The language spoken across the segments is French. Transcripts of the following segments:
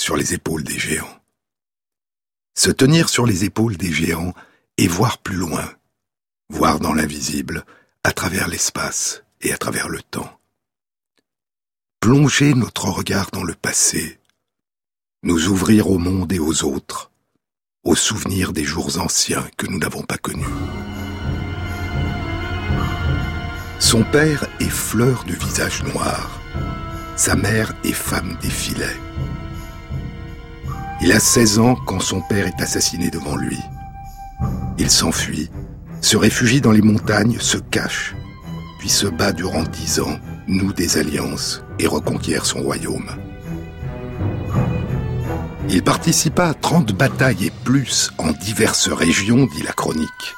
sur les épaules des géants. Se tenir sur les épaules des géants et voir plus loin, voir dans l'invisible, à travers l'espace et à travers le temps. Plonger notre regard dans le passé, nous ouvrir au monde et aux autres, aux souvenirs des jours anciens que nous n'avons pas connus. Son père est fleur de visage noir, sa mère est femme des filets. Il a 16 ans quand son père est assassiné devant lui. Il s'enfuit, se réfugie dans les montagnes, se cache, puis se bat durant dix ans, noue des alliances et reconquiert son royaume. Il participa à 30 batailles et plus en diverses régions, dit la chronique,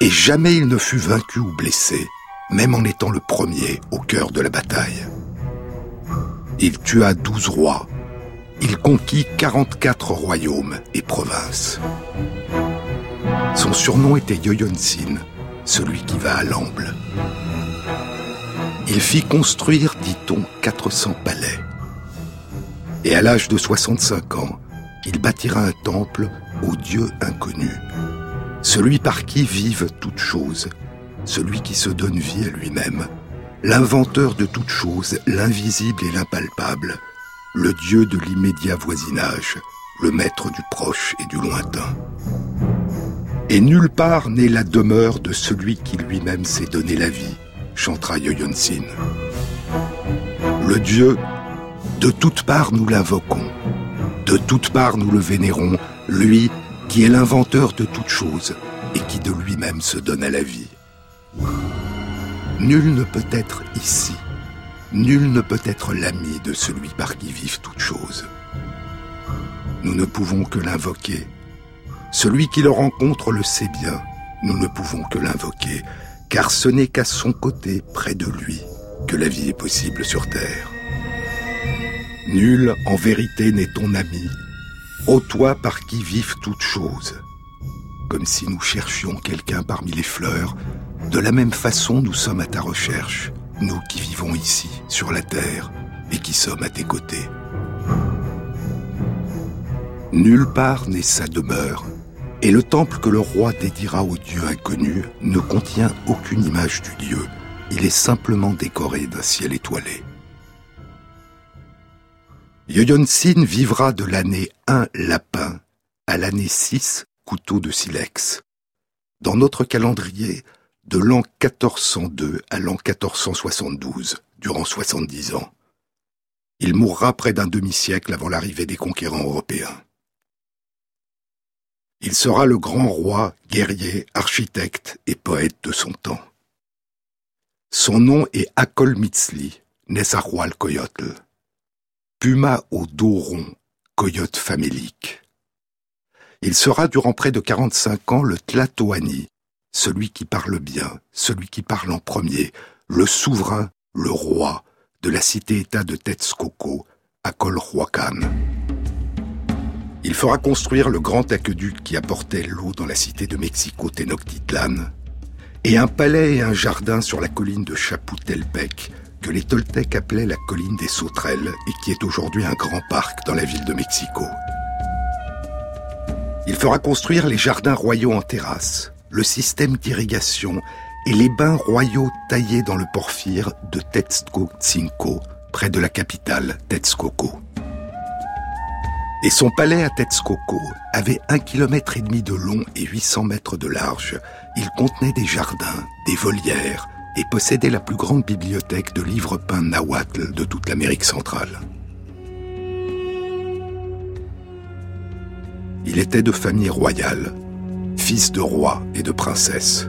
et jamais il ne fut vaincu ou blessé, même en étant le premier au cœur de la bataille. Il tua douze rois, il conquit 44 royaumes et provinces. Son surnom était Yoyonsin, celui qui va à l'amble. Il fit construire, dit-on, 400 palais. Et à l'âge de 65 ans, il bâtira un temple au Dieu inconnu, celui par qui vivent toutes choses, celui qui se donne vie à lui-même, l'inventeur de toutes choses, l'invisible et l'impalpable, le Dieu de l'immédiat voisinage, le maître du proche et du lointain. Et nulle part n'est la demeure de celui qui lui-même s'est donné la vie, chantera Yoyonsin. Le Dieu, de toutes parts nous l'invoquons, de toutes parts nous le vénérons, lui qui est l'inventeur de toutes choses et qui de lui-même se donne à la vie. Nul ne peut être ici Nul ne peut être l'ami de celui par qui vivent toutes choses. Nous ne pouvons que l'invoquer. Celui qui le rencontre le sait bien. Nous ne pouvons que l'invoquer, car ce n'est qu'à son côté, près de lui, que la vie est possible sur Terre. Nul, en vérité, n'est ton ami, ô toi par qui vivent toutes choses. Comme si nous cherchions quelqu'un parmi les fleurs, de la même façon nous sommes à ta recherche, nous qui vivons ici, sur la terre, et qui sommes à tes côtés. Nulle part n'est sa demeure, et le temple que le roi dédiera au Dieu inconnu ne contient aucune image du Dieu, il est simplement décoré d'un ciel étoilé. Yoyonsin vivra de l'année 1 lapin à l'année 6 couteau de silex. Dans notre calendrier, de l'an 1402 à l'an 1472, durant 70 ans. Il mourra près d'un demi-siècle avant l'arrivée des conquérants européens. Il sera le grand roi, guerrier, architecte et poète de son temps. Son nom est Akol Mitzli, Nessaroual Coyotl. Puma au dos rond, coyote famélique. Il sera durant près de 45 ans le Tlatoani, celui qui parle bien, celui qui parle en premier, le souverain, le roi de la cité-État de Texcoco, à Colhuacan. Il fera construire le grand aqueduc qui apportait l'eau dans la cité de Mexico Tenochtitlan, et un palais et un jardin sur la colline de Chapultepec, que les Toltecs appelaient la colline des sauterelles et qui est aujourd'hui un grand parc dans la ville de Mexico. Il fera construire les jardins royaux en terrasse, le système d'irrigation et les bains royaux taillés dans le porphyre de Texcoco, près de la capitale, Texcoco. Et son palais à Texcoco avait un kilomètre et demi de long et 800 mètres de large. Il contenait des jardins, des volières et possédait la plus grande bibliothèque de livres peints nahuatl de toute l'Amérique centrale. Il était de famille royale fils de roi et de princesse.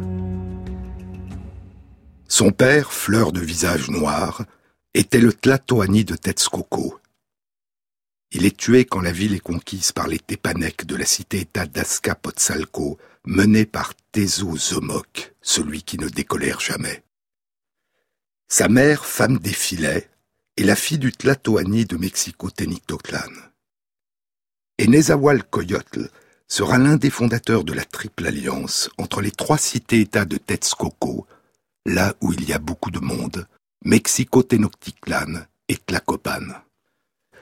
Son père, fleur de visage noir, était le Tlatoani de Texcoco. Il est tué quand la ville est conquise par les Tépanèques de la cité-État d'Azcapotzalco, menée par Tezo Zomok, celui qui ne décolère jamais. Sa mère, femme des filets, est la fille du Tlatoani de Mexico Tenochtitlan. Et Nezahualcoyotl sera l'un des fondateurs de la Triple Alliance entre les trois cités-États de Texcoco, là où il y a beaucoup de monde, Mexico Tenochtitlan et Tlacopan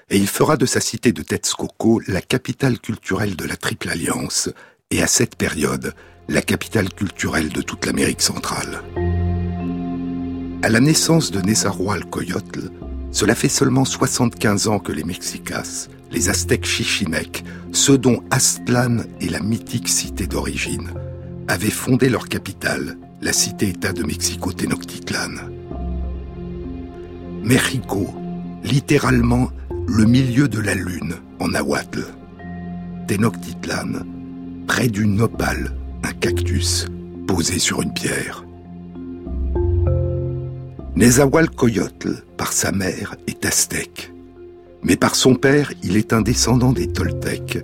et il fera de sa cité de Texcoco la capitale culturelle de la Triple Alliance, et à cette période, la capitale culturelle de toute l'Amérique centrale. À la naissance de Nezahualcoyotl, cela fait seulement 75 ans que les Mexicas, les Aztèques chichimecs, ceux dont Aztlan est la mythique cité d'origine, avaient fondé leur capitale, la cité-État de Mexico-Tenochtitlan. Mexico, littéralement le milieu de la lune en nahuatl. Tenochtitlan, près du nopal, un cactus posé sur une pierre. Nezahualcoyotl, par sa mère, est aztèque. Mais par son père, il est un descendant des Toltecs,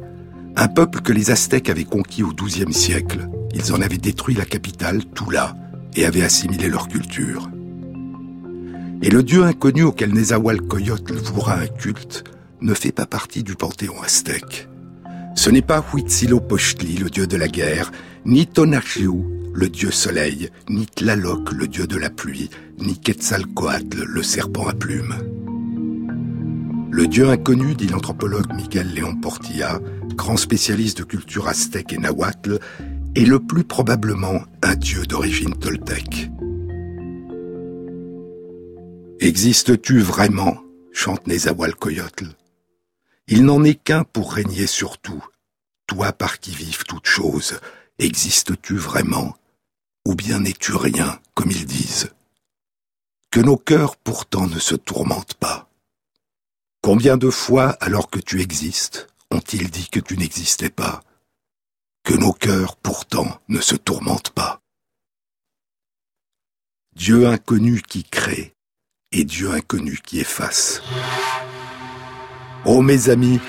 un peuple que les Aztèques avaient conquis au XIIe siècle. Ils en avaient détruit la capitale, Tula, et avaient assimilé leur culture. Et le dieu inconnu auquel Nezahualcoyotl vouera un culte ne fait pas partie du panthéon aztèque. Ce n'est pas Huitzilopochtli, le dieu de la guerre, ni Tonatiuh, le dieu soleil, ni Tlaloc, le dieu de la pluie, ni Quetzalcoatl, le serpent à plumes. Le dieu inconnu, dit l'anthropologue Miguel Léon Portilla, grand spécialiste de culture aztèque et nahuatl, est le plus probablement un dieu d'origine toltèque. Existes-tu vraiment? chante Nezahualcoyotl. Il n'en est qu'un pour régner sur tout. Toi par qui vivent toutes choses, existes-tu vraiment? Ou bien n'es-tu rien, comme ils disent? Que nos cœurs pourtant ne se tourmentent pas. Combien de fois, alors que tu existes, ont-ils dit que tu n'existais pas? Que nos cœurs pourtant ne se tourmentent pas. Dieu inconnu qui crée, et Dieu inconnu qui efface. Oh, mes amis,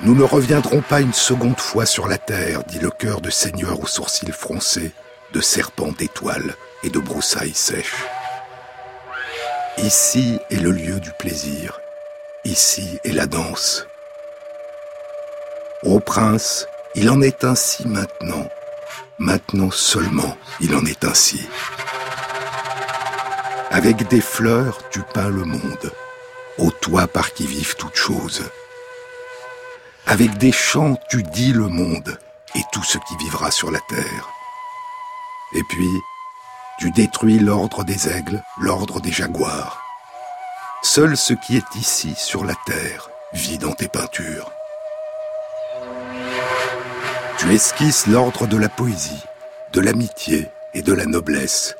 nous ne reviendrons pas une seconde fois sur la terre, dit le cœur de seigneur aux sourcils froncés, de serpents d'étoiles et de broussailles sèches. Ici est le lieu du plaisir, ici est la danse. Ô prince, il en est ainsi maintenant, maintenant seulement il en est ainsi. Avec des fleurs, tu peins le monde, au toit par qui vivent toutes choses. Avec des chants, tu dis le monde et tout ce qui vivra sur la terre. Et puis, tu détruis l'ordre des aigles, l'ordre des jaguars. Seul ce qui est ici sur la terre vit dans tes peintures. Tu esquisses l'ordre de la poésie, de l'amitié et de la noblesse,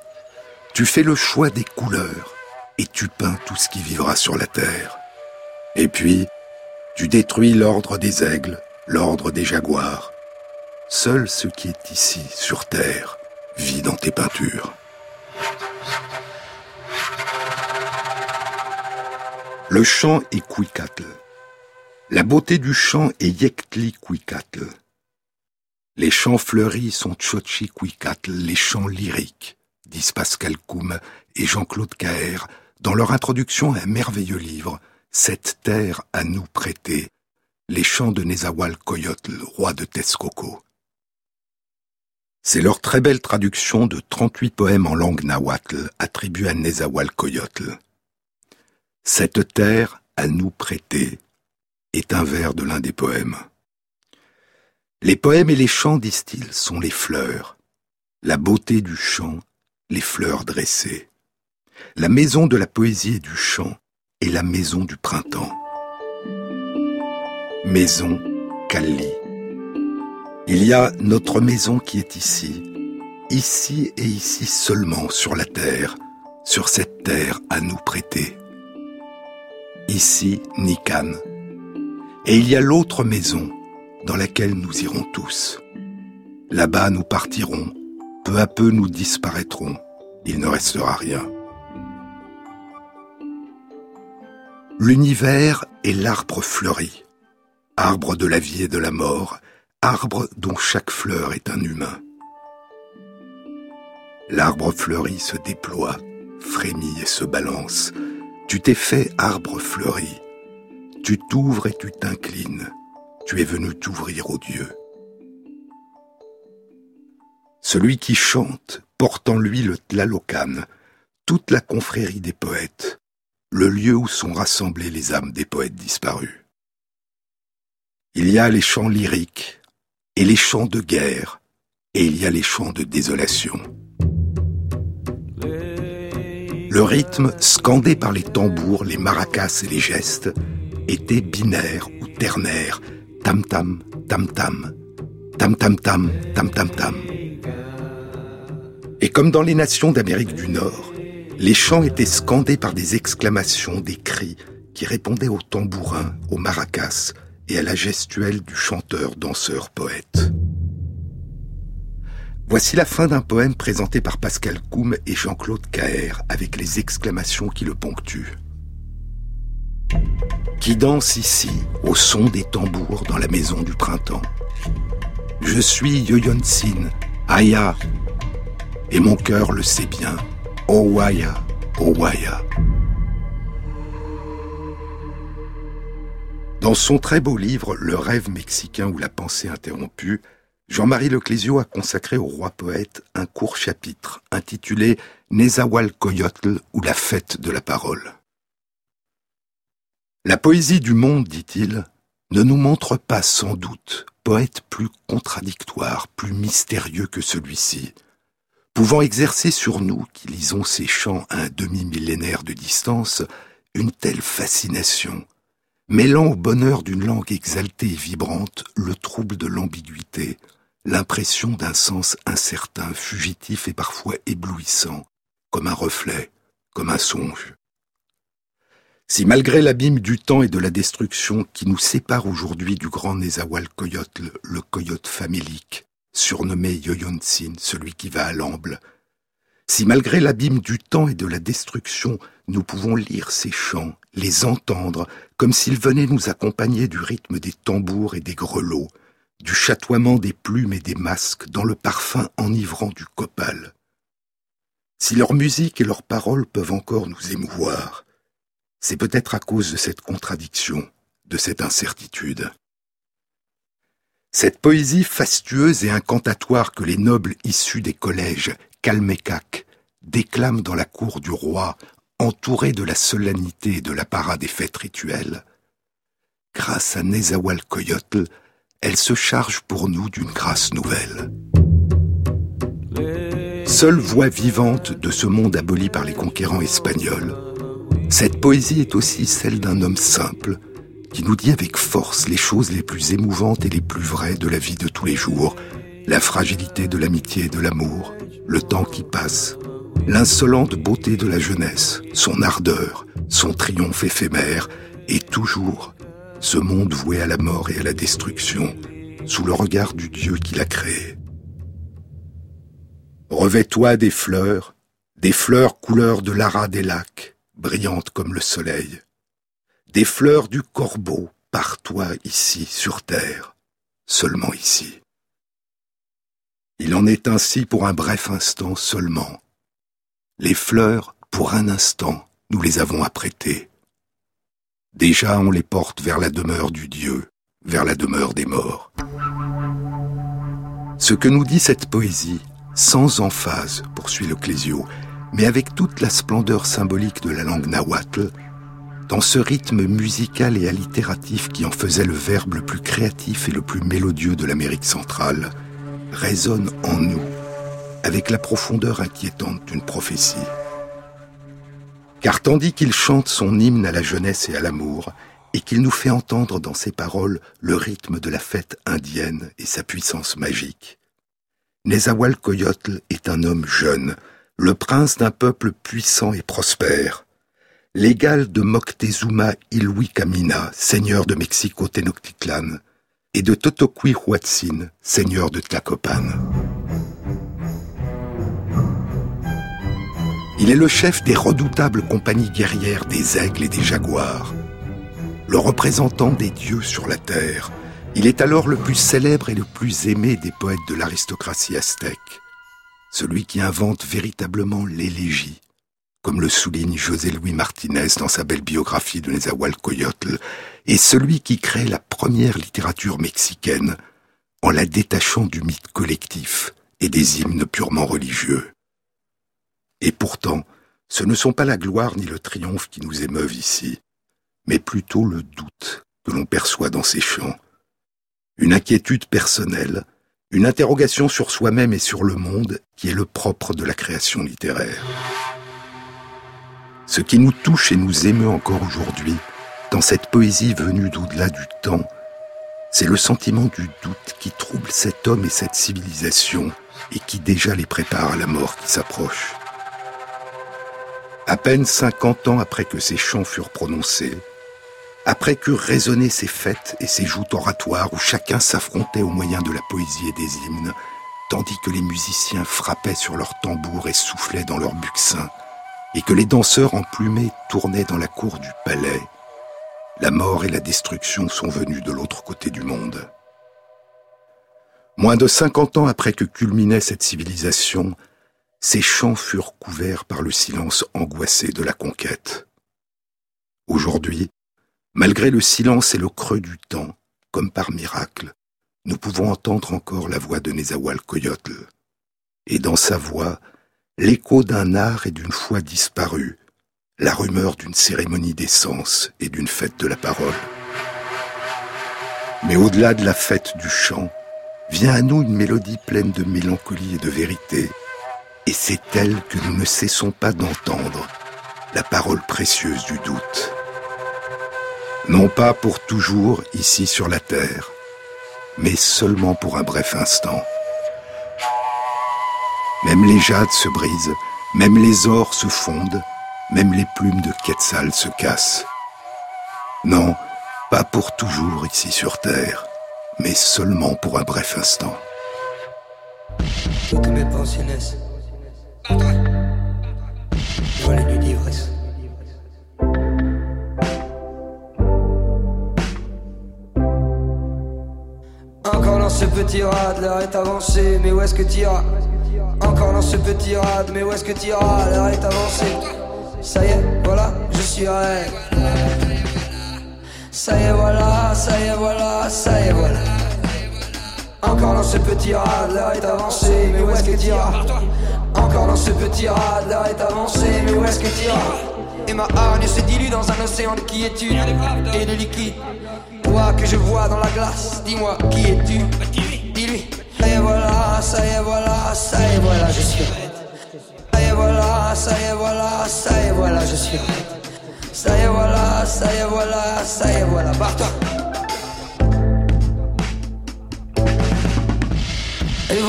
tu fais le choix des couleurs et tu peins tout ce qui vivra sur la terre. Et puis, tu détruis l'ordre des aigles, l'ordre des jaguars. Seul ce qui est ici, sur terre, vit dans tes peintures. Le chant est Quicatl. La beauté du chant est Yektli Quicatl. Les chants fleuris sont Chochi Quicatl, les chants lyriques disent Pascal Koum et Jean-Claude Caher dans leur introduction à un merveilleux livre, Cette terre à nous prêter, les chants de Nezahualcoyotl, roi de Texcoco. C'est leur très belle traduction de 38 poèmes en langue nahuatl attribués à Nezahualcoyotl. Cette terre à nous prêter est un vers de l'un des poèmes. Les poèmes et les chants, disent-ils, sont les fleurs. La beauté du chant les fleurs dressées. La maison de la poésie et du chant est la maison du printemps. Maison Kali. Il y a notre maison qui est ici, ici et ici seulement sur la terre, sur cette terre à nous prêter. Ici Nikan. Et il y a l'autre maison dans laquelle nous irons tous. Là-bas nous partirons peu à peu nous disparaîtrons, il ne restera rien. L'univers est l'arbre fleuri, arbre de la vie et de la mort, arbre dont chaque fleur est un humain. L'arbre fleuri se déploie, frémit et se balance. Tu t'es fait arbre fleuri. Tu t'ouvres et tu t'inclines. Tu es venu t'ouvrir aux dieux. Celui qui chante porte en lui le tlalocan, toute la confrérie des poètes, le lieu où sont rassemblées les âmes des poètes disparus. Il y a les chants lyriques et les chants de guerre, et il y a les chants de désolation. Le rythme, scandé par les tambours, les maracas et les gestes, était binaire ou ternaire, tam-tam, tam-tam, tam-tam-tam, tam-tam-tam. Et comme dans les nations d'Amérique du Nord, les chants étaient scandés par des exclamations, des cris qui répondaient aux tambourins, aux maracas et à la gestuelle du chanteur, danseur, poète. Voici la fin d'un poème présenté par Pascal Coum et Jean-Claude Caher avec les exclamations qui le ponctuent. Qui danse ici au son des tambours dans la maison du printemps? Je suis Yoyonsin, Aya, et mon cœur le sait bien. Owaya, Owaya. Dans son très beau livre Le rêve mexicain ou la pensée interrompue, Jean-Marie Leclésio a consacré au roi poète un court chapitre intitulé Nezahualcoyotl ou la fête de la parole. La poésie du monde, dit-il, ne nous montre pas sans doute poète plus contradictoire, plus mystérieux que celui-ci, pouvant exercer sur nous, qui lisons ces chants à un demi-millénaire de distance, une telle fascination, mêlant au bonheur d'une langue exaltée et vibrante le trouble de l'ambiguïté, l'impression d'un sens incertain, fugitif et parfois éblouissant, comme un reflet, comme un songe. Si malgré l'abîme du temps et de la destruction qui nous sépare aujourd'hui du grand Nézawal-Coyote, le coyote famélique, surnommé Yoyonsin, celui qui va à l'amble. Si malgré l'abîme du temps et de la destruction, nous pouvons lire ces chants, les entendre, comme s'ils venaient nous accompagner du rythme des tambours et des grelots, du chatoiement des plumes et des masques dans le parfum enivrant du copal. Si leur musique et leurs paroles peuvent encore nous émouvoir, c'est peut-être à cause de cette contradiction, de cette incertitude. Cette poésie fastueuse et incantatoire que les nobles issus des collèges Calmécac déclament dans la cour du roi, entourés de la solennité et de l'apparat des fêtes rituelles, grâce à Nezahualcoyotl, elle se charge pour nous d'une grâce nouvelle. Seule voix vivante de ce monde aboli par les conquérants espagnols, cette poésie est aussi celle d'un homme simple, qui nous dit avec force les choses les plus émouvantes et les plus vraies de la vie de tous les jours, la fragilité de l'amitié et de l'amour, le temps qui passe, l'insolente beauté de la jeunesse, son ardeur, son triomphe éphémère, et toujours ce monde voué à la mort et à la destruction, sous le regard du Dieu qui l'a créé. Revêt-toi des fleurs, des fleurs couleur de l'ara des lacs, brillantes comme le soleil des fleurs du corbeau par toi ici sur terre, seulement ici. Il en est ainsi pour un bref instant seulement. Les fleurs, pour un instant, nous les avons apprêtées. Déjà on les porte vers la demeure du Dieu, vers la demeure des morts. Ce que nous dit cette poésie, sans emphase, poursuit le Clésio, mais avec toute la splendeur symbolique de la langue nahuatl, dans ce rythme musical et allitératif qui en faisait le verbe le plus créatif et le plus mélodieux de l'Amérique centrale, résonne en nous avec la profondeur inquiétante d'une prophétie. Car tandis qu'il chante son hymne à la jeunesse et à l'amour, et qu'il nous fait entendre dans ses paroles le rythme de la fête indienne et sa puissance magique, Nezahualcoyotl est un homme jeune, le prince d'un peuple puissant et prospère, l'égal de Moctezuma Ilhuicamina, seigneur de Mexico Tenochtitlan, et de Totoqui Huatzin, seigneur de Tlacopan. Il est le chef des redoutables compagnies guerrières des aigles et des jaguars, le représentant des dieux sur la terre. Il est alors le plus célèbre et le plus aimé des poètes de l'aristocratie aztèque, celui qui invente véritablement l'élégie, comme le souligne José Luis Martinez dans sa belle biographie de Nezahualcóyotl, et celui qui crée la première littérature mexicaine en la détachant du mythe collectif et des hymnes purement religieux. Et pourtant, ce ne sont pas la gloire ni le triomphe qui nous émeuvent ici, mais plutôt le doute que l'on perçoit dans ces chants. Une inquiétude personnelle, une interrogation sur soi-même et sur le monde qui est le propre de la création littéraire. Ce qui nous touche et nous émeut encore aujourd'hui, dans cette poésie venue d'au-delà du temps, c'est le sentiment du doute qui trouble cet homme et cette civilisation et qui déjà les prépare à la mort qui s'approche. À peine cinquante ans après que ces chants furent prononcés, après que résonnaient ces fêtes et ces joutes oratoires où chacun s'affrontait au moyen de la poésie et des hymnes, tandis que les musiciens frappaient sur leurs tambours et soufflaient dans leurs buxins, et que les danseurs emplumés tournaient dans la cour du palais, la mort et la destruction sont venues de l'autre côté du monde. Moins de cinquante ans après que culminait cette civilisation, ces champs furent couverts par le silence angoissé de la conquête. Aujourd'hui, malgré le silence et le creux du temps, comme par miracle, nous pouvons entendre encore la voix de Nezahualcóyotl. Et dans sa voix, l'écho d'un art et d'une foi disparus, la rumeur d'une cérémonie d'essence et d'une fête de la parole. Mais au-delà de la fête du chant, vient à nous une mélodie pleine de mélancolie et de vérité, et c'est elle que nous ne cessons pas d'entendre, la parole précieuse du doute. Non pas pour toujours ici sur la terre, mais seulement pour un bref instant. Même les jades se brisent, même les ors se fondent, même les plumes de Quetzal se cassent. Non, pas pour toujours ici sur terre, mais seulement pour un bref instant. Ce petit rad, l'heure est avancée, mais où est-ce que t'iras Encore dans ce petit rad, mais où est-ce que t'iras L'heure est avancée. Ça y est, voilà, je suis rêve. Ça y est, voilà, ça y est, voilà, ça y est, voilà. Encore dans ce petit rad, l'heure est avancée, mais où est-ce que t'iras Dans ce petit rad, l'heure est avancée, mais où est-ce que t'iras Et ma hargne se dilue dans un océan de quiétude et de liquide. Toi que je vois dans la glace, dis-moi qui es-tu Dis-lui. Ça voilà, ça y est, voilà, ça y est, voilà, je suis raide. Ça y est, voilà, ça y est, voilà, ça y est, voilà, je suis raide. Ça y est, voilà, ça y est, voilà, ça y est, voilà, barre-toi.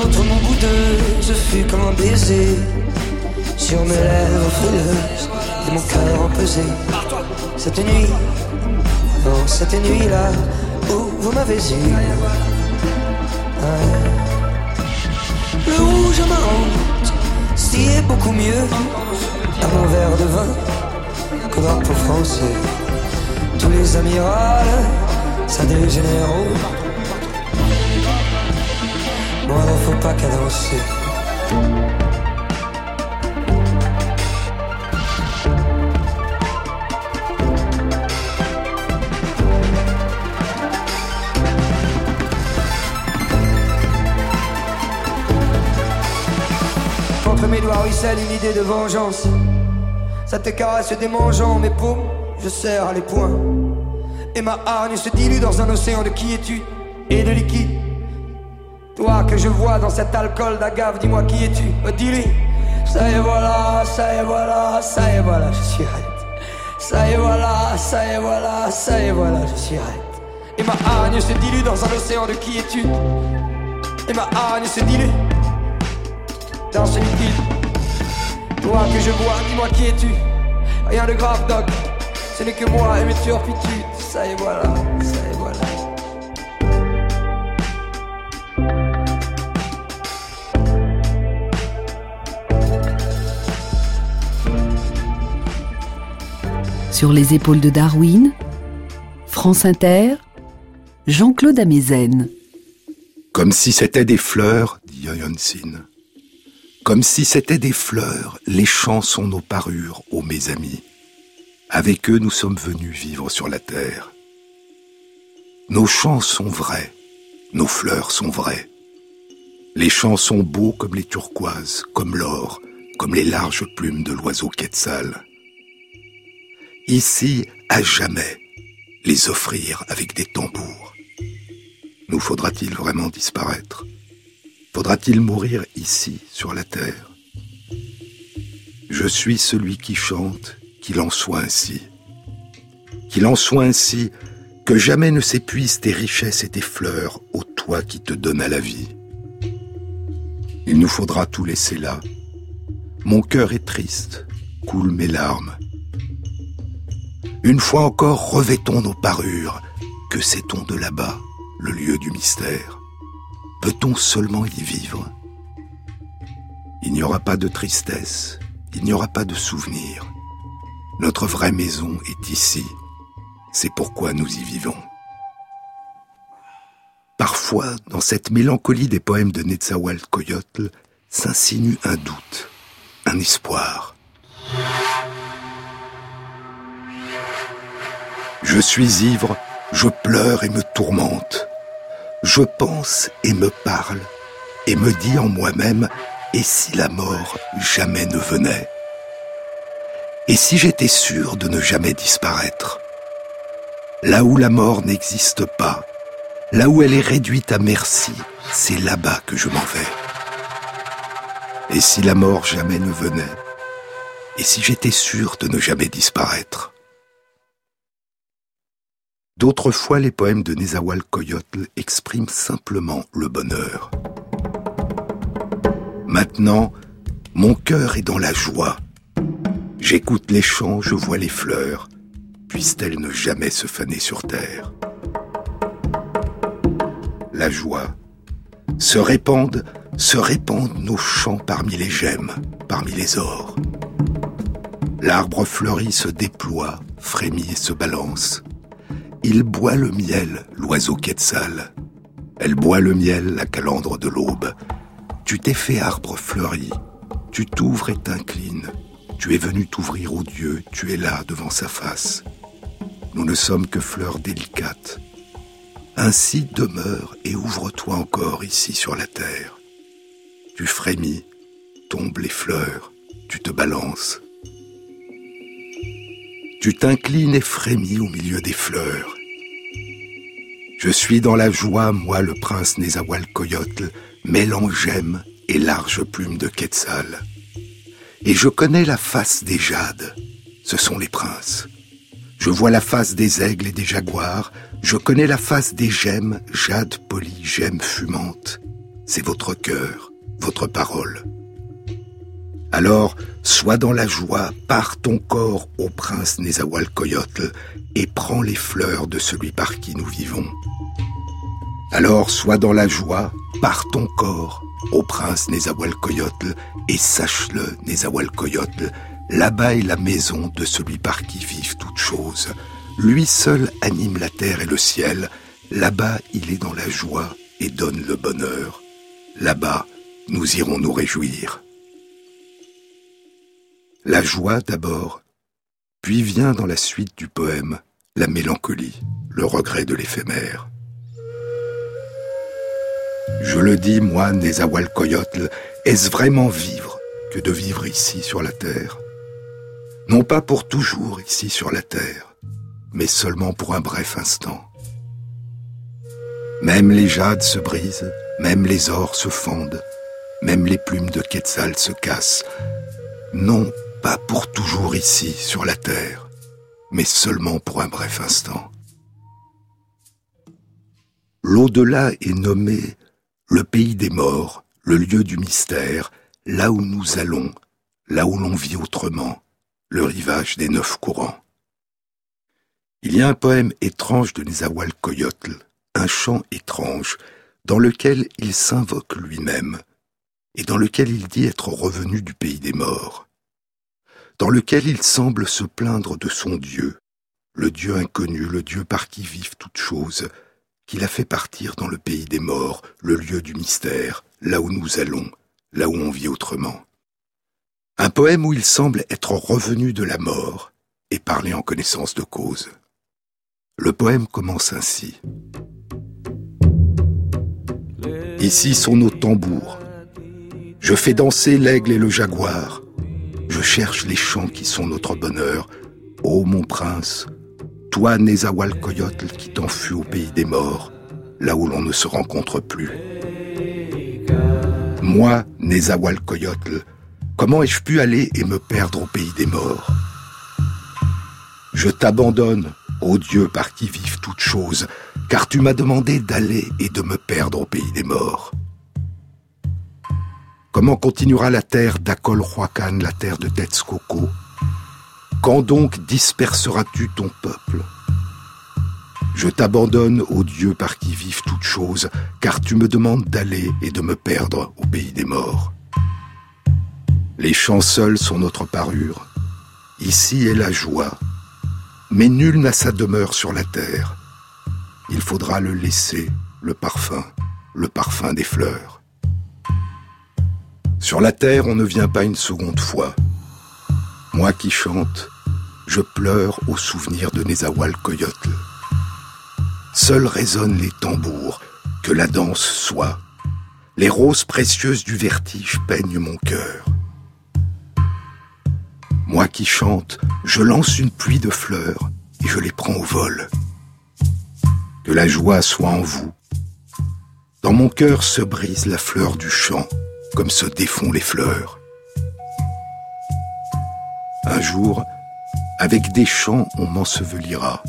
Votre mon boudeuse fut comme un baiser. Sur mes lèvres frileuses Et mon cœur empesé Cette nuit, oh cette nuit-là Où vous m'avez eu. Le rouge à ma honte S'y beaucoup mieux. À mon verre de vin Que drapeau français. Tous les amirals Ça dégénère Moi, faut pas cadencer. Entre mes doigts ruisselle une idée de vengeance. Ça te caresse démangeant mes paumes, je serre les poings. Et ma hargne se dilue dans un océan de quiétude et de liquide. Toi que je vois dans cet alcool d'agave, dis-moi qui es-tu Dis-lui. Ça y est voilà, ça y est voilà, ça y est voilà, je suis raide. Ça y est voilà, ça y est voilà, ça y est voilà, je suis raide. Et ma hargne se dilue dans un océan de quiétude. Et ma hargne se dilue dans ce liquide. Toi que je vois, dis-moi qui es-tu Rien de grave, doc. Ce n'est que moi et mes turpitudes. Ça y est voilà, ça y est voilà. Sur les épaules de Darwin, France Inter, Jean-Claude Amezen. Comme si c'était des fleurs, dit Sin. Comme si c'était des fleurs, les champs sont nos parures, ô mes amis. Avec eux, nous sommes venus vivre sur la terre. Nos chants sont vrais, nos fleurs sont vraies. Les champs sont beaux comme les turquoises, comme l'or, comme les larges plumes de l'oiseau quetzal. Ici, à jamais, les offrir avec des tambours. Nous faudra-t-il vraiment disparaître? Faudra-t-il mourir ici, sur la terre? Je suis celui qui chante, qu'il en soit ainsi. Qu'il en soit ainsi, que jamais ne s'épuisent tes richesses et tes fleurs, ô toi qui te donnes à la vie. Il nous faudra tout laisser là. Mon cœur est triste, coulent mes larmes. Une fois encore, revêtons nos parures. Que sait-on de là-bas, le lieu du mystère? Peut-on seulement y vivre? Il n'y aura pas de tristesse, il n'y aura pas de souvenir. Notre vraie maison est ici. C'est pourquoi nous y vivons. Parfois, dans cette mélancolie des poèmes de Nezahualcóyotl, s'insinue un doute, un espoir. Je suis ivre, je pleure et me tourmente. Je pense et me parle, et me dis en moi-même, et si la mort jamais ne venait? Et si j'étais sûr de ne jamais disparaître? Là où la mort n'existe pas, là où elle est réduite à merci, c'est là-bas que je m'en vais. Et si la mort jamais ne venait? Et si j'étais sûr de ne jamais disparaître? D'autres fois, les poèmes de Nezahualcóyotl expriment simplement le bonheur. Maintenant, mon cœur est dans la joie. J'écoute les chants, je vois les fleurs, puissent-elles ne jamais se faner sur terre? La joie. Se répandent, se répandent nos chants parmi les gemmes, parmi les ors. L'arbre fleuri se déploie, frémit et se balance. Il boit le miel, l'oiseau quetzal. Elle boit le miel, la calandre de l'aube. Tu t'es fait arbre fleuri. Tu t'ouvres et t'inclines. Tu es venu t'ouvrir au Dieu, tu es là devant sa face. Nous ne sommes que fleurs délicates. Ainsi demeure et ouvre-toi encore ici sur la terre. Tu frémis, tombent les fleurs, tu te balances, tu t'inclines et frémis au milieu des fleurs. Je suis dans la joie, moi le prince Nezahualcóyotl, mêlant gemmes et larges plumes de quetzal. Et je connais la face des jades, ce sont les princes. Je vois la face des aigles et des jaguars, je connais la face des gemmes, jades polies, gemmes fumantes. C'est votre cœur, votre parole. Alors, sois dans la joie, pars ton corps au prince Nezahualcóyotl et prends les fleurs de celui par qui nous vivons. Alors, sois dans la joie, pars ton corps au prince Nezahualcóyotl et sache-le, Nezahualcóyotl, là-bas est la maison de celui par qui vivent toutes choses. Lui seul anime la terre et le ciel. Là-bas, il est dans la joie et donne le bonheur. Là-bas, nous irons nous réjouir. La joie d'abord, puis vient dans la suite du poème la mélancolie, le regret de l'éphémère. Je le dis, moi, Nezahualcóyotl, est-ce vraiment vivre que de vivre ici sur la terre? Non pas pour toujours ici sur la terre, mais seulement pour un bref instant. Même les jades se brisent, même les ors se fondent, même les plumes de Quetzal se cassent. Non, pas pour toujours ici, sur la terre, mais seulement pour un bref instant. L'au-delà est nommé le pays des morts, le lieu du mystère, là où nous allons, là où l'on vit autrement, le rivage des neuf courants. Il y a un poème étrange de Nezahualcóyotl, un chant étrange, dans lequel il s'invoque lui-même, et dans lequel il dit être revenu du pays des morts dans lequel il semble se plaindre de son Dieu, le Dieu inconnu, le Dieu par qui vivent toutes choses, qui l'a fait partir dans le pays des morts, le lieu du mystère, là où nous allons, là où on vit autrement. Un poème où il semble être revenu de la mort et parler en connaissance de cause. Le poème commence ainsi. Ici sont nos tambours. Je fais danser l'aigle et le jaguar. Je cherche les chants qui sont notre bonheur. Ô mon prince, toi Nézawalcoyotl qui t'enfuis au pays des morts, là où l'on ne se rencontre plus. Moi, Nézawalcoyotl, comment ai-je pu aller et me perdre au pays des morts? Je t'abandonne, ô Dieu par qui vivent toutes choses, car tu m'as demandé d'aller et de me perdre au pays des morts. Comment continuera la terre d'Akol Huacan, la terre de Tetskoko quand donc disperseras-tu ton peuple? Je t'abandonne, ô Dieu par qui vivent toutes choses, car tu me demandes d'aller et de me perdre au pays des morts. Les chants seuls sont notre parure. Ici est la joie. Mais nul n'a sa demeure sur la terre. Il faudra le laisser, le parfum, le parfum des fleurs. Sur la terre, on ne vient pas une seconde fois. Moi qui chante, je pleure au souvenir de Nezawal Coyotl. Seuls résonnent les tambours, que la danse soit. Les roses précieuses du vertige peignent mon cœur. Moi qui chante, je lance une pluie de fleurs et je les prends au vol. Que la joie soit en vous. Dans mon cœur se brise la fleur du chant, comme se défont les fleurs. Un jour, avec des chants, on m'ensevelira.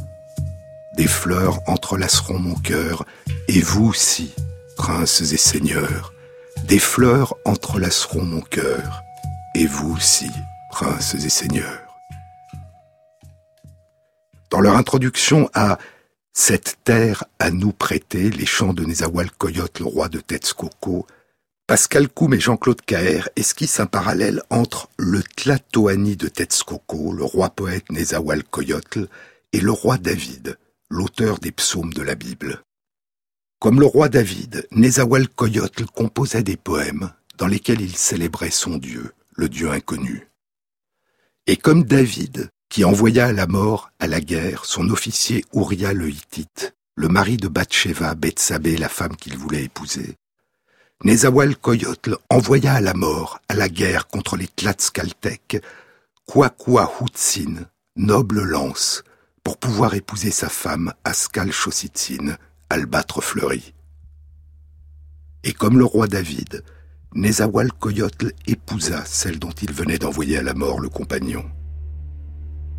Des fleurs entrelaceront mon cœur, et vous aussi, princes et seigneurs. Des fleurs entrelaceront mon cœur, et vous aussi, princes et seigneurs. Dans leur introduction à Cette terre à nous prêter, les chants de Nezawal Coyote, le roi de Tetskoko, Pascal Koum et Jean-Claude Caher esquissent un parallèle entre le Tlatoani de Tetskoko, le roi poète Nezawal Coyotl, et le roi David, l'auteur des psaumes de la Bible. Comme le roi David, Nezawal Coyotl composait des poèmes dans lesquels il célébrait son Dieu, le Dieu inconnu. Et comme David, qui envoya à la mort, à la guerre, son officier Uriah le Hittite, le mari de Bathsheba, Bethsabée, la femme qu'il voulait épouser, Nezawal Coyotl envoya à la mort, à la guerre contre les Tlatzkaltèques, Kwakwa Hutsin, noble lance, pour pouvoir épouser sa femme Askal Chossitsin, albâtre fleuri. Et comme le roi David, Nezawal Coyotl épousa celle dont il venait d'envoyer à la mort le compagnon.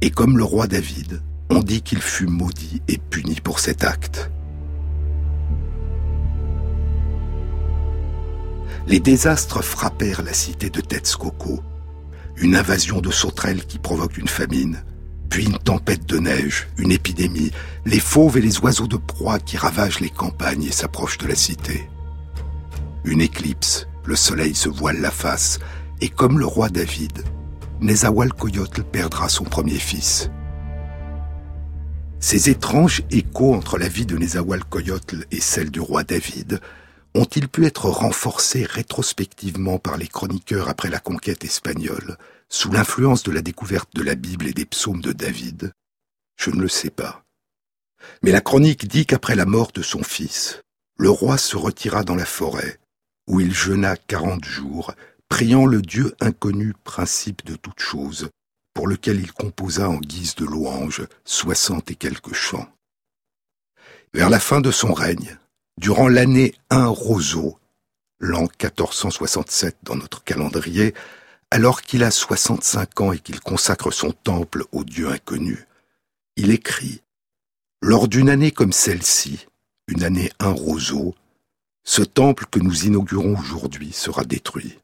Et comme le roi David, on dit qu'il fut maudit et puni pour cet acte. Les désastres frappèrent la cité de Tetskoko. Une invasion de sauterelles qui provoque une famine, puis une tempête de neige, une épidémie, les fauves et les oiseaux de proie qui ravagent les campagnes et s'approchent de la cité. Une éclipse, le soleil se voile la face, et comme le roi David, Nezawalcoyotl perdra son premier fils. Ces étranges échos entre la vie de Nezawalcoyotl et celle du roi David ont-ils pu être renforcés rétrospectivement par les chroniqueurs après la conquête espagnole, sous l'influence de la découverte de la Bible et des psaumes de David? Je ne le sais pas. Mais la chronique dit qu'après la mort de son fils, le roi se retira dans la forêt, où il jeûna quarante jours, priant le Dieu inconnu principe de toutes choses, pour lequel il composa en guise de louange soixante et quelques chants. Vers la fin de son règne, Durant l'année 1 Roseau, l'an 1467 dans notre calendrier, alors qu'il a 65 ans et qu'il consacre son temple au Dieu inconnu, il écrit Lors d'une année comme celle-ci, une année 1 Roseau, ce temple que nous inaugurons aujourd'hui sera détruit.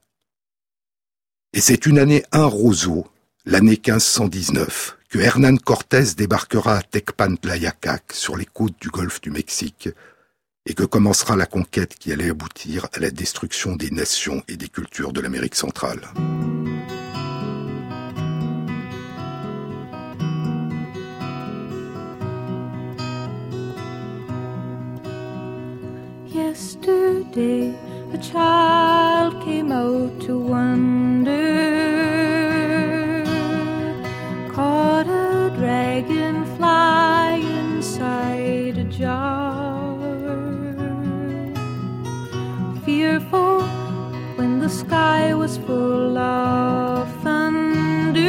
Et c'est une année 1 Roseau, l'année 1519, que Hernán Cortés débarquera à Tecpan-Tlayacac, sur les côtes du golfe du Mexique, et que commencera la conquête qui allait aboutir à la destruction des nations et des cultures de l'Amérique centrale. Yesterday, a child came out to one When the sky was full of thunder,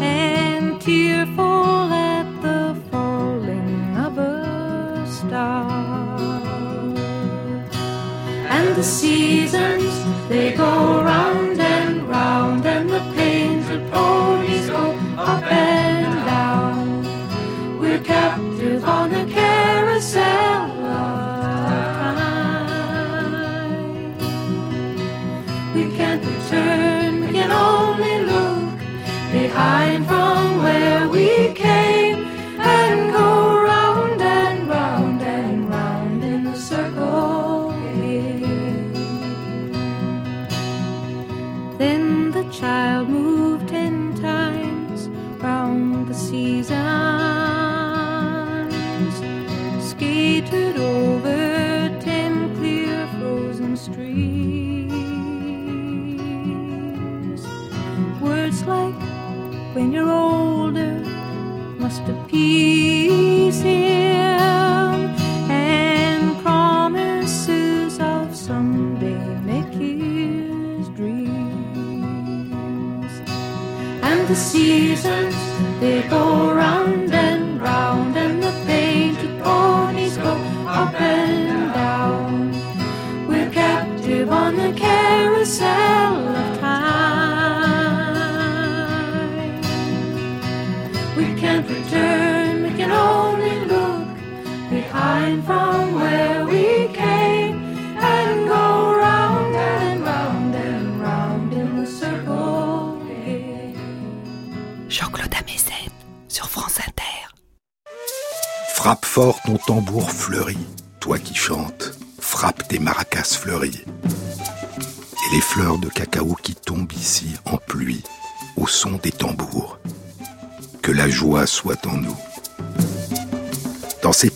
and tearful at the falling of a star. And the seasons they go round can't we can only look behind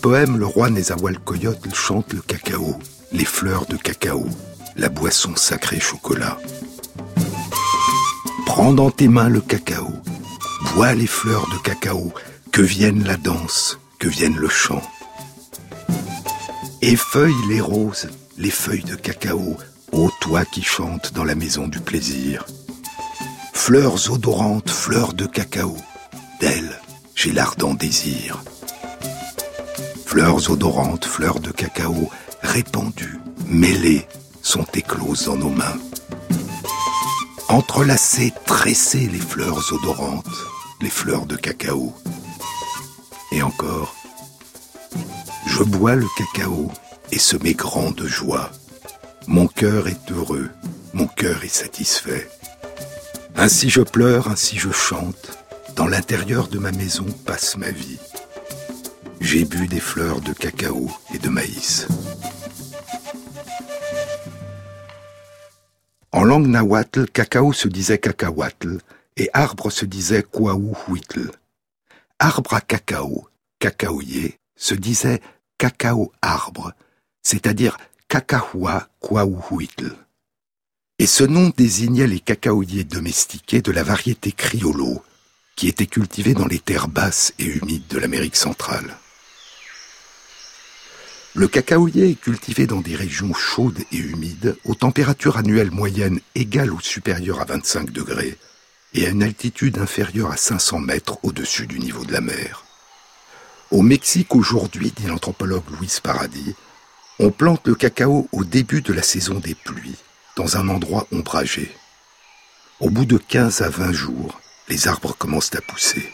Le roi Nezahualcoyotl chante le cacao, les fleurs de cacao, la boisson sacrée chocolat. Prends dans tes mains le cacao, bois les fleurs de cacao, que vienne la danse, que vienne le chant. Effeuille les roses, les feuilles de cacao, ô toi qui chantes dans la maison du plaisir. Fleurs odorantes, fleurs de cacao, d'elles j'ai l'ardent désir. Fleurs odorantes, fleurs de cacao, répandues, mêlées, sont écloses dans nos mains. Entrelacées, tressées les fleurs odorantes, les fleurs de cacao. Et encore, je bois le cacao et se met grand de joie. Mon cœur est heureux, mon cœur est satisfait. Ainsi je pleure, ainsi je chante. Dans l'intérieur de ma maison passe ma vie. J'ai bu des fleurs de cacao et de maïs. En langue nahuatl, cacao se disait cacahuatl et arbre se disait huitl. Arbre à cacao, cacaoyer, se disait cacao arbre, c'est-à-dire cacahoua huitl. Et ce nom désignait les cacaoyers domestiqués de la variété criollo, qui était cultivée dans les terres basses et humides de l'Amérique centrale. Le cacaoyer est cultivé dans des régions chaudes et humides, aux températures annuelles moyennes égales ou supérieures à 25 degrés, et à une altitude inférieure à 500 mètres au-dessus du niveau de la mer. Au Mexique aujourd'hui, dit l'anthropologue Luis Paradis, on plante le cacao au début de la saison des pluies, dans un endroit ombragé. Au bout de 15 à 20 jours, les arbres commencent à pousser.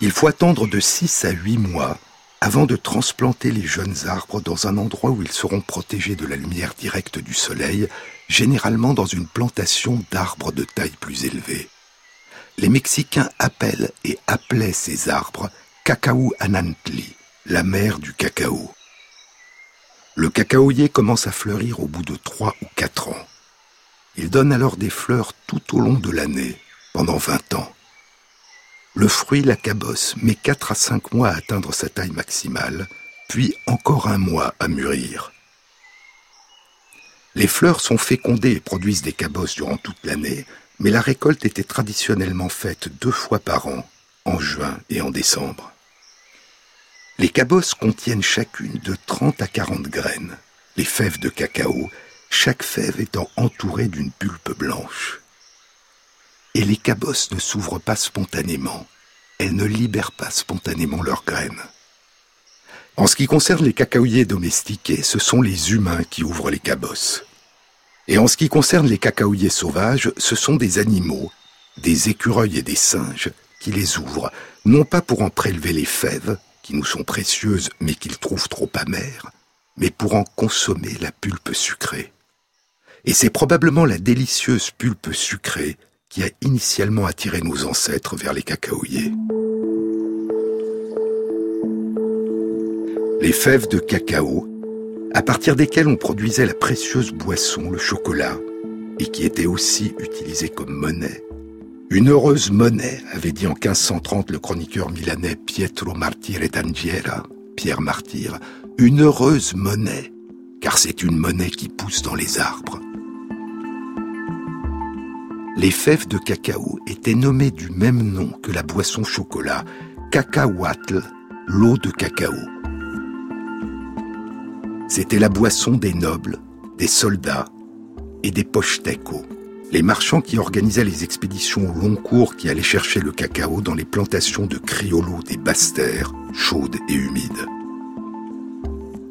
Il faut attendre de 6 à 8 mois avant de transplanter les jeunes arbres dans un endroit où ils seront protégés de la lumière directe du soleil, généralement dans une plantation d'arbres de taille plus élevée. Les Mexicains appellent et appelaient ces arbres Cacao Anantli, la mère du cacao. Le cacaoyer commence à fleurir au bout de trois ou quatre ans. Il donne alors des fleurs tout au long de l'année, pendant vingt ans. Le fruit, la cabosse, met 4 à 5 mois à atteindre sa taille maximale, puis encore un mois à mûrir. Les fleurs sont fécondées et produisent des cabosses durant toute l'année, mais la récolte était traditionnellement faite deux fois par an, en juin et en décembre. Les cabosses contiennent chacune de 30 à 40 graines, les fèves de cacao, chaque fève étant entourée d'une pulpe blanche. Et les cabosses ne s'ouvrent pas spontanément, elles ne libèrent pas spontanément leurs graines. En ce qui concerne les cacaoyers domestiqués, ce sont les humains qui ouvrent les cabosses. Et en ce qui concerne les cacaoyers sauvages, ce sont des animaux, des écureuils et des singes, qui les ouvrent, non pas pour en prélever les fèves, qui nous sont précieuses mais qu'ils trouvent trop amères, mais pour en consommer la pulpe sucrée. Et c'est probablement la délicieuse pulpe sucrée qui a initialement attiré nos ancêtres vers les cacaoyers. Les fèves de cacao, à partir desquelles on produisait la précieuse boisson, le chocolat, et qui était aussi utilisée comme monnaie. Une heureuse monnaie, avait dit en 1530 le chroniqueur milanais Pietro Martire d'Angiera, Pierre Martyr, une heureuse monnaie, car c'est une monnaie qui pousse dans les arbres les fèves de cacao étaient nommées du même nom que la boisson chocolat, cacahuatl, l'eau de cacao. C'était la boisson des nobles, des soldats et des pochteco, les marchands qui organisaient les expéditions au long cours qui allaient chercher le cacao dans les plantations de criollo des basses terres, chaudes et humides.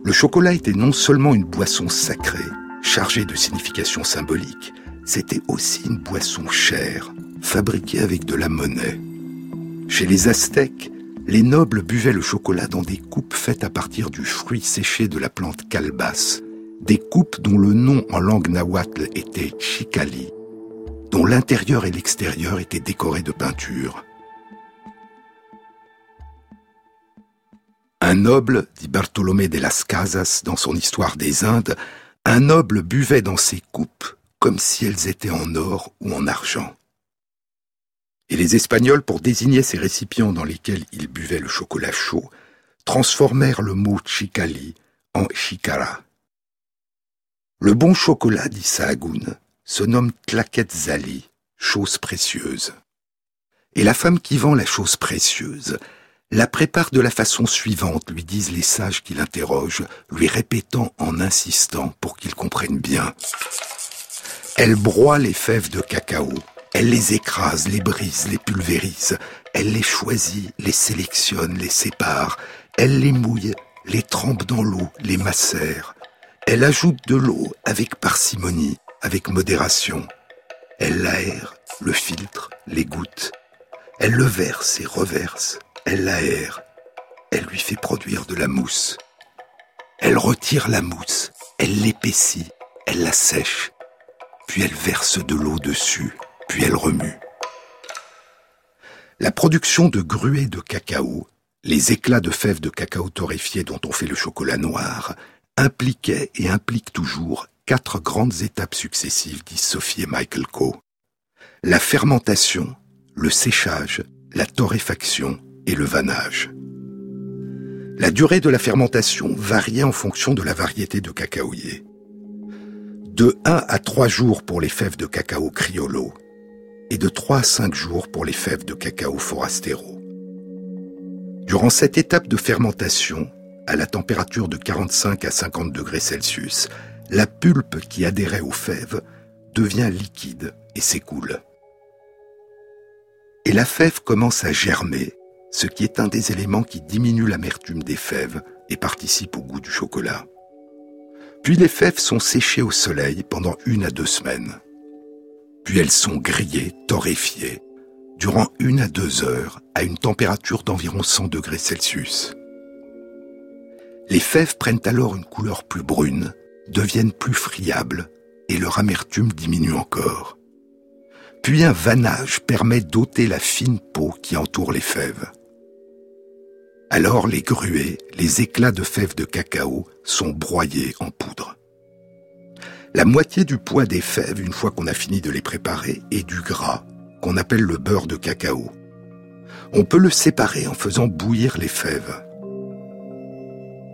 Le chocolat était non seulement une boisson sacrée, chargée de significations symboliques, c'était aussi une boisson chère, fabriquée avec de la monnaie. Chez les Aztèques, les nobles buvaient le chocolat dans des coupes faites à partir du fruit séché de la plante calebasse, des coupes dont le nom en langue nahuatl était chicali, dont l'intérieur et l'extérieur étaient décorés de peintures. Un noble, dit Bartolomé de las Casas dans son Histoire des Indes, un noble buvait dans ses coupes comme si elles étaient en or ou en argent. Et les Espagnols, pour désigner ces récipients dans lesquels ils buvaient le chocolat chaud, transformèrent le mot chicali en chicara. Le bon chocolat, dit Sahagún, se nomme tlaquetzali, chose précieuse. Et la femme qui vend la chose précieuse la prépare de la façon suivante, lui disent les sages qui l'interrogent, lui répétant en insistant pour qu'il comprenne bien. Elle broie les fèves de cacao, elle les écrase, les brise, les pulvérise, elle les choisit, les sélectionne, les sépare, elle les mouille, les trempe dans l'eau, les macère. Elle ajoute de l'eau avec parcimonie, avec modération. Elle l'aère, le filtre, les goutte. Elle le verse et reverse, elle l'aère. Elle lui fait produire de la mousse. Elle retire la mousse, elle l'épaissit, elle la sèche, puis elle verse de l'eau dessus, puis elle remue. La production de gruées de cacao, les éclats de fèves de cacao torréfiées dont on fait le chocolat noir, impliquaient et impliquent toujours quatre grandes étapes successives, disent Sophie et Michael Coe. La fermentation, le séchage, la torréfaction et le vannage. La durée de la fermentation variait en fonction de la variété de cacaoyer de 1 à 3 jours pour les fèves de cacao criollo et de 3 à 5 jours pour les fèves de cacao forastero. Durant cette étape de fermentation, à la température de 45 à 50 degrés Celsius, la pulpe qui adhérait aux fèves devient liquide et s'écoule. Et la fève commence à germer, ce qui est un des éléments qui diminue l'amertume des fèves et participe au goût du chocolat. Puis les fèves sont séchées au soleil pendant une à deux semaines. Puis elles sont grillées, torréfiées, durant une à deux heures à une température d'environ 100 degrés Celsius. Les fèves prennent alors une couleur plus brune, deviennent plus friables et leur amertume diminue encore. Puis un vannage permet d'ôter la fine peau qui entoure les fèves. Alors les gruées, les éclats de fèves de cacao sont broyés en poudre. La moitié du poids des fèves, une fois qu'on a fini de les préparer, est du gras, qu'on appelle le beurre de cacao. On peut le séparer en faisant bouillir les fèves.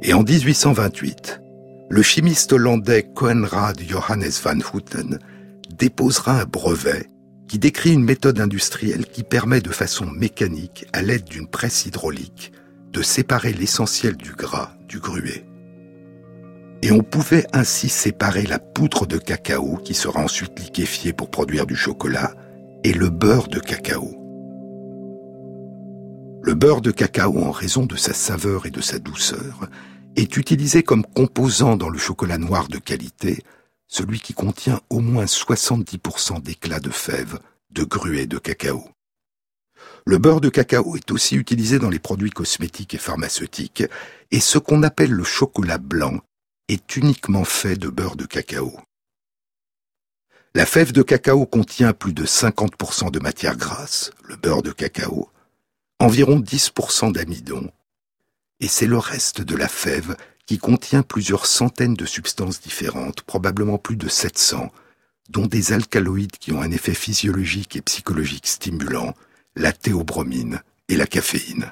Et en 1828, le chimiste hollandais Coenraad Johannes van Houten déposera un brevet qui décrit une méthode industrielle qui permet de façon mécanique, à l'aide d'une presse hydraulique, de séparer l'essentiel du gras du gruet. Et on pouvait ainsi séparer la poudre de cacao, qui sera ensuite liquéfiée pour produire du chocolat, et le beurre de cacao. Le beurre de cacao, en raison de sa saveur et de sa douceur, est utilisé comme composant dans le chocolat noir de qualité, celui qui contient au moins 70% d'éclat de fèves, de gruet de cacao. Le beurre de cacao est aussi utilisé dans les produits cosmétiques et pharmaceutiques, et ce qu'on appelle le chocolat blanc est uniquement fait de beurre de cacao. La fève de cacao contient plus de 50% de matière grasse, le beurre de cacao, environ 10% d'amidon, et c'est le reste de la fève qui contient plusieurs centaines de substances différentes, probablement plus de 700, dont des alcaloïdes qui ont un effet physiologique et psychologique stimulant, la théobromine et la caféine.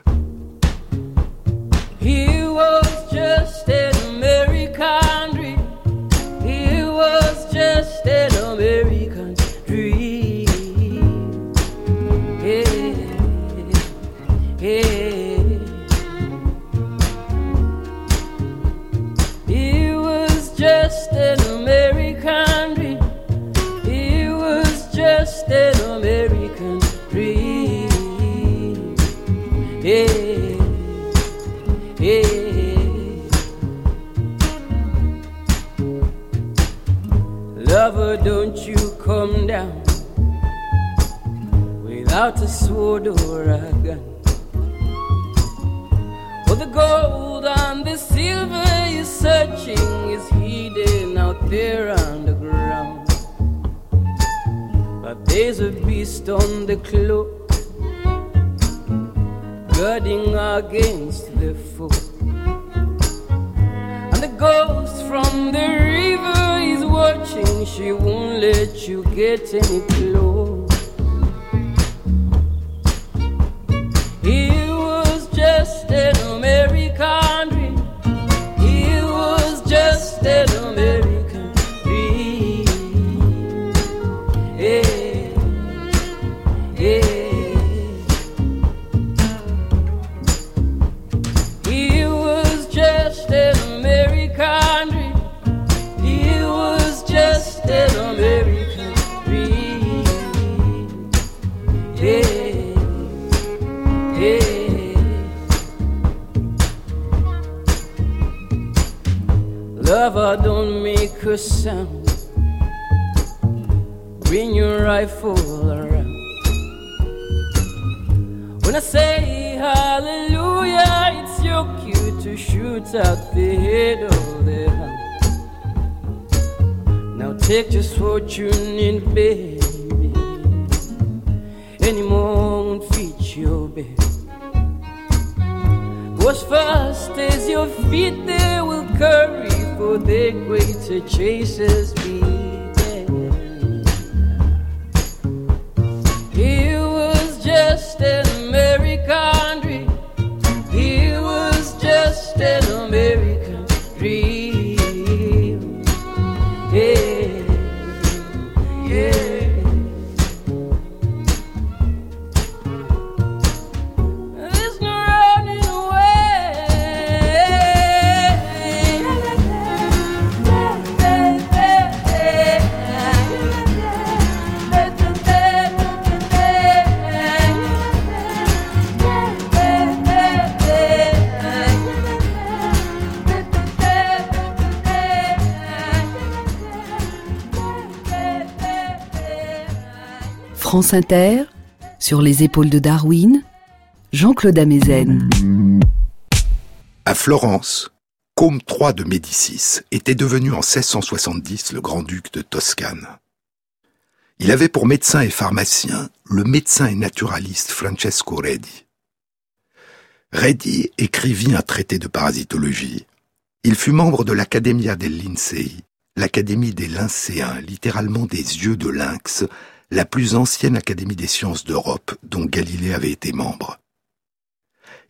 A sound. Bring your rifle around. When I say hallelujah, it's your cue to shoot out the head of the hound. Now take your fortune in baby. Any more won't fit your bed. Go as fast as your feet they will carry for the greater chasers be. Sur les épaules de Darwin, Jean-Claude Amezen. À Florence, Côme III de Médicis était devenu en 1670 le grand-duc de Toscane. Il avait pour médecin et pharmacien le médecin et naturaliste Francesco Redi. Redi écrivit un traité de parasitologie. Il fut membre de l'Accademia del Lincei, l'Académie des Lyncéens, littéralement des yeux de lynx, la plus ancienne académie des sciences d'Europe dont Galilée avait été membre.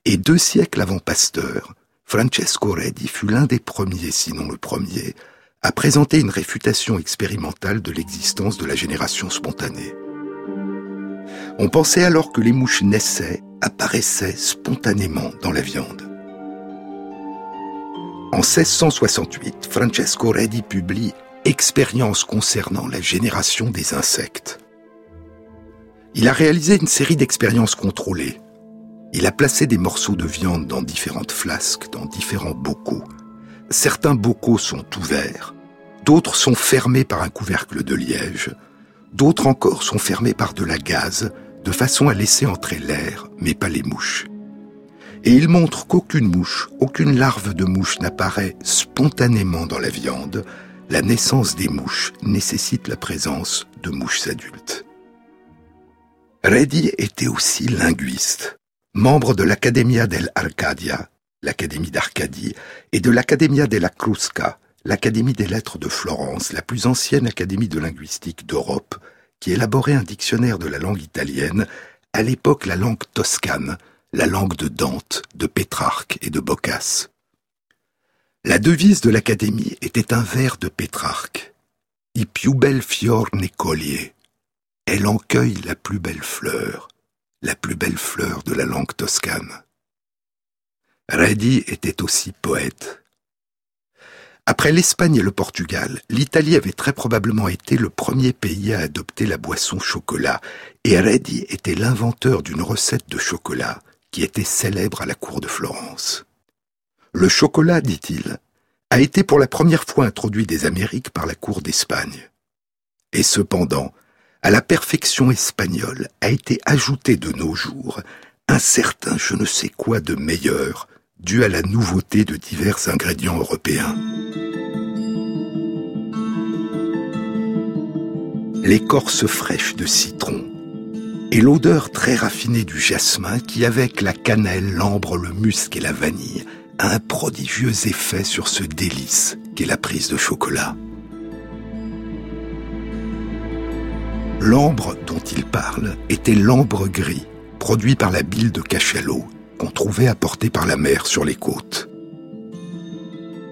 Et deux siècles avant Pasteur, Francesco Redi fut l'un des premiers, sinon le premier, à présenter une réfutation expérimentale de l'existence de la génération spontanée. On pensait alors que les mouches naissaient, apparaissaient spontanément dans la viande. En 1668, Francesco Redi publie Expérience concernant la génération des insectes. Il a réalisé une série d'expériences contrôlées. Il a placé des morceaux de viande dans différentes flasques, dans différents bocaux. Certains bocaux sont ouverts, d'autres sont fermés par un couvercle de liège, d'autres encore sont fermés par de la gaze, de façon à laisser entrer l'air, mais pas les mouches. Et il montre qu'aucune mouche, aucune larve de mouche n'apparaît spontanément dans la viande. La naissance des mouches nécessite la présence de mouches adultes. Reddy était aussi linguiste, membre de l'Accademia dell'Arcadia, l'Académie d'Arcadie, et de l'Accademia della Crusca, l'Académie des lettres de Florence, la plus ancienne académie de linguistique d'Europe, qui élaborait un dictionnaire de la langue italienne, à l'époque la langue toscane, la langue de Dante, de Pétrarque et de Boccace. La devise de l'Académie était un vers de Pétrarque. I più bel fior ne coglie, elle en cueille la plus belle fleur, la plus belle fleur de la langue toscane. Redi était aussi poète. Après l'Espagne et le Portugal, l'Italie avait très probablement été le premier pays à adopter la boisson chocolat, et Redi était l'inventeur d'une recette de chocolat qui était célèbre à la cour de Florence. Le chocolat, dit-il, a été pour la première fois introduit des Amériques par la cour d'Espagne. Et cependant, à la perfection espagnole a été ajouté de nos jours un certain je ne sais quoi de meilleur dû à la nouveauté de divers ingrédients européens. L'écorce fraîche de citron et l'odeur très raffinée du jasmin qui, avec la cannelle, l'ambre, le musc et la vanille, a un prodigieux effet sur ce délice qu'est la prise de chocolat. L'ambre dont il parle était l'ambre gris, produit par la bile de cachalot, qu'on trouvait apporté par la mer sur les côtes.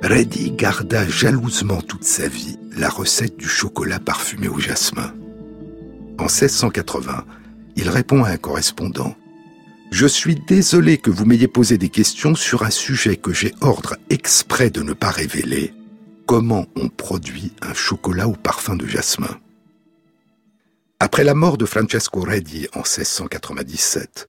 Reddy garda jalousement toute sa vie la recette du chocolat parfumé au jasmin. En 1680, il répond à un correspondant Je suis désolé que vous m'ayez posé des questions sur un sujet que j'ai ordre exprès de ne pas révéler. Comment on produit un chocolat au parfum de jasmin? Après la mort de Francesco Redi en 1697,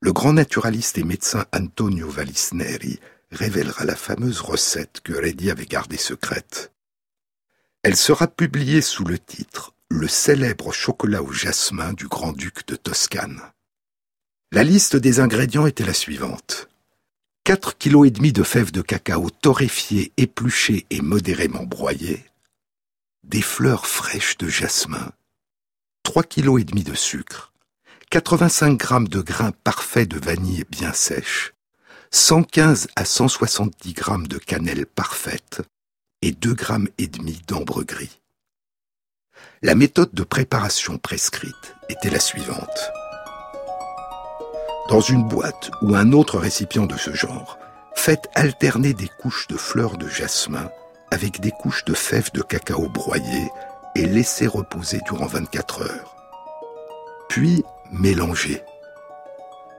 le grand naturaliste et médecin Antonio Vallisneri révélera la fameuse recette que Redi avait gardée secrète. Elle sera publiée sous le titre Le célèbre chocolat au jasmin du grand-duc de Toscane. La liste des ingrédients était la suivante. 4 kg et demi de fèves de cacao torréfiées, épluchées et modérément broyées, des fleurs fraîches de jasmin, 3 kg de sucre, 85 g de grains parfaits de vanille bien sèche, 115 à 170 g de cannelle parfaite et 2 g d'ambre gris. La méthode de préparation prescrite était la suivante. Dans une boîte ou un autre récipient de ce genre, faites alterner des couches de fleurs de jasmin avec des couches de fèves de cacao broyées et laisser reposer durant 24 heures. Puis mélanger.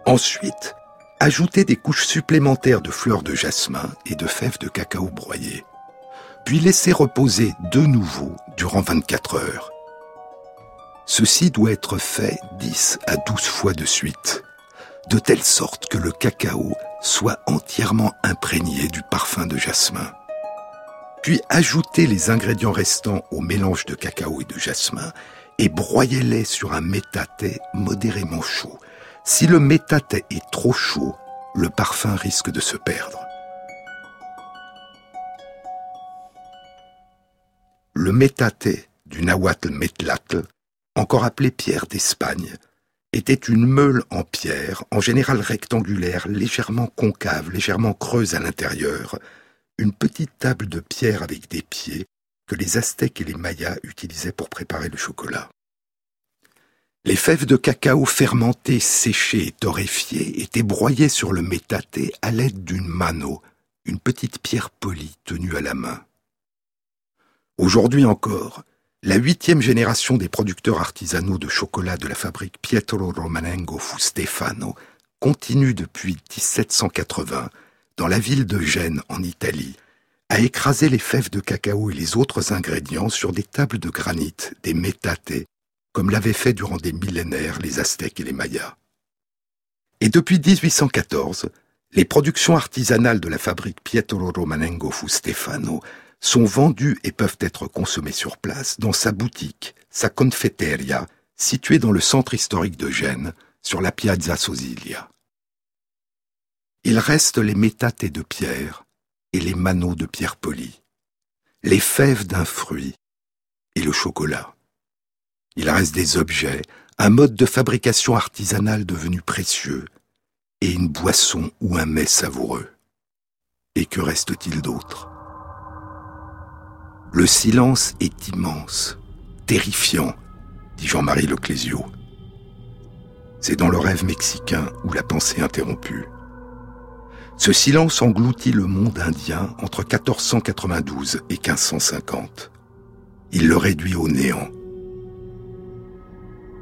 Ensuite, ajoutez des couches supplémentaires de fleurs de jasmin et de fèves de cacao broyées. Puis laisser reposer de nouveau durant 24 heures. Ceci doit être fait 10 à 12 fois de suite, de telle sorte que le cacao soit entièrement imprégné du parfum de jasmin puis ajoutez les ingrédients restants au mélange de cacao et de jasmin et broyez-les sur un métaté modérément chaud. Si le métaté est trop chaud, le parfum risque de se perdre. Le métaté du nahuatl metlatl, encore appelé pierre d'Espagne, était une meule en pierre, en général rectangulaire, légèrement concave, légèrement creuse à l'intérieur, une petite table de pierre avec des pieds que les Aztèques et les Mayas utilisaient pour préparer le chocolat. Les fèves de cacao fermentées, séchées et torréfiées étaient broyées sur le métaté à l'aide d'une mano, une petite pierre polie tenue à la main. Aujourd'hui encore, la huitième génération des producteurs artisanaux de chocolat de la fabrique Pietro Romanengo fu Stefano continue depuis 1780, dans la ville de Gênes en Italie, à écraser les fèves de cacao et les autres ingrédients sur des tables de granit, des métatés, comme l'avaient fait durant des millénaires les Aztèques et les Mayas. Et depuis 1814, les productions artisanales de la fabrique Pietro Romanengo fu Stefano sont vendues et peuvent être consommées sur place dans sa boutique, sa confetteria, située dans le centre historique de Gênes, sur la Piazza Sosilia. Il reste les métatés de pierre et les manots de pierre polie, les fèves d'un fruit et le chocolat. Il reste des objets, un mode de fabrication artisanale devenu précieux, et une boisson ou un mets savoureux. Et que reste-t-il d'autre? Le silence est immense, terrifiant, dit Jean-Marie Leclésio. C'est dans le rêve mexicain où la pensée interrompue. Ce silence engloutit le monde indien entre 1492 et 1550. Il le réduit au néant.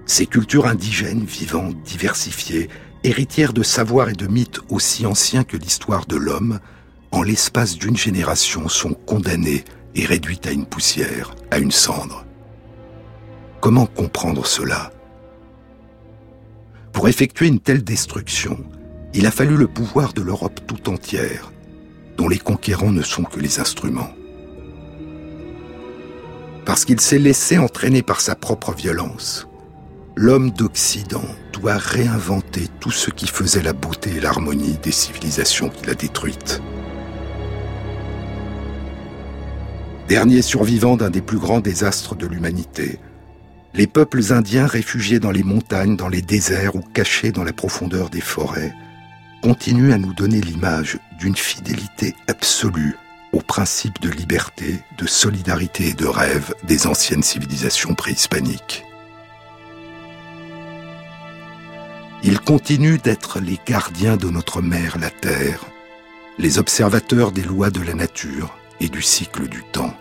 Ces cultures indigènes, vivantes, diversifiées, héritières de savoirs et de mythes aussi anciens que l'histoire de l'homme, en l'espace d'une génération sont condamnées et réduites à une poussière, à une cendre. Comment comprendre cela? Pour effectuer une telle destruction, il a fallu le pouvoir de l'Europe tout entière, dont les conquérants ne sont que les instruments. Parce qu'il s'est laissé entraîner par sa propre violence, l'homme d'Occident doit réinventer tout ce qui faisait la beauté et l'harmonie des civilisations qu'il a détruites. Dernier survivant d'un des plus grands désastres de l'humanité, les peuples indiens réfugiés dans les montagnes, dans les déserts ou cachés dans la profondeur des forêts continuent à nous donner l'image d'une fidélité absolue aux principes de liberté, de solidarité et de rêve des anciennes civilisations préhispaniques. Ils continuent d'être les gardiens de notre mère, la Terre, les observateurs des lois de la nature et du cycle du temps.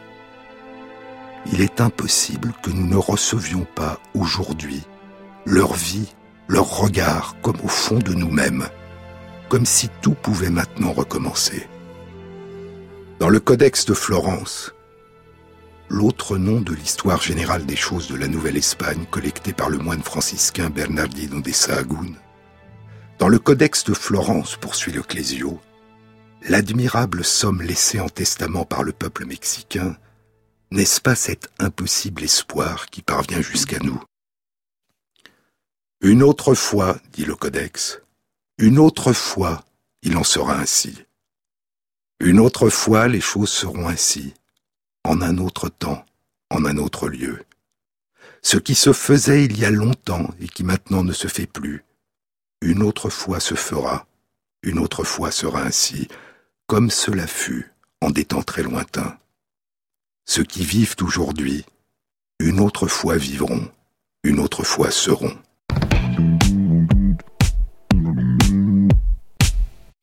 Il est impossible que nous ne recevions pas aujourd'hui leur vie, leur regard comme au fond de nous-mêmes, comme si tout pouvait maintenant recommencer. Dans le Codex de Florence, l'autre nom de l'histoire générale des choses de la Nouvelle-Espagne collectée par le moine franciscain Bernardino de Sahagún. Dans le Codex de Florence, poursuit le Clésio, l'admirable somme laissée en testament par le peuple mexicain, n'est-ce pas cet impossible espoir qui parvient jusqu'à nous? Une autre fois, dit le Codex, une autre fois, il en sera ainsi. Une autre fois, les choses seront ainsi en un autre temps, en un autre lieu. Ce qui se faisait il y a longtemps et qui maintenant ne se fait plus, une autre fois se fera, une autre fois sera ainsi, comme cela fut en des temps très lointains. Ceux qui vivent aujourd'hui, une autre fois vivront, une autre fois seront.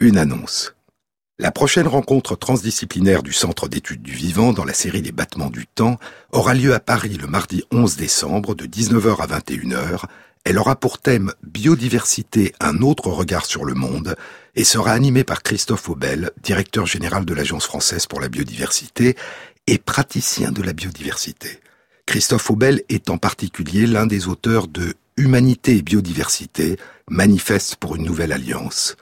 Une annonce. La prochaine rencontre transdisciplinaire du Centre d'études du vivant dans la série des battements du temps aura lieu à Paris le mardi 11 décembre de 19h à 21h. Elle aura pour thème Biodiversité, un autre regard sur le monde et sera animée par Christophe Aubel, directeur général de l'Agence française pour la biodiversité et praticien de la biodiversité. Christophe Aubel est en particulier l'un des auteurs de Humanité et biodiversité, manifeste pour une nouvelle alliance.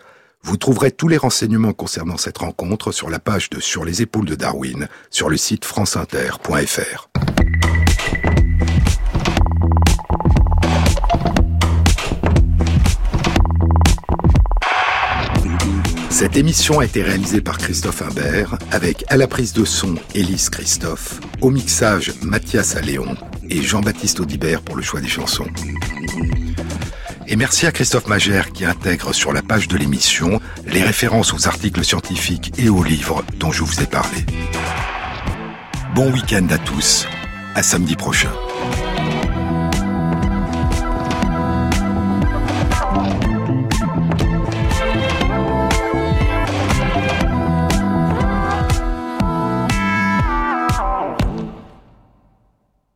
Vous trouverez tous les renseignements concernant cette rencontre sur la page de Sur les épaules de Darwin sur le site franceinter.fr. Cette émission a été réalisée par Christophe Imbert avec à la prise de son Élise Christophe, au mixage Mathias Alléon et Jean-Baptiste Audibert pour le choix des chansons. Et merci à Christophe Magère qui intègre sur la page de l'émission les références aux articles scientifiques et aux livres dont je vous ai parlé. Bon week-end à tous, à samedi prochain.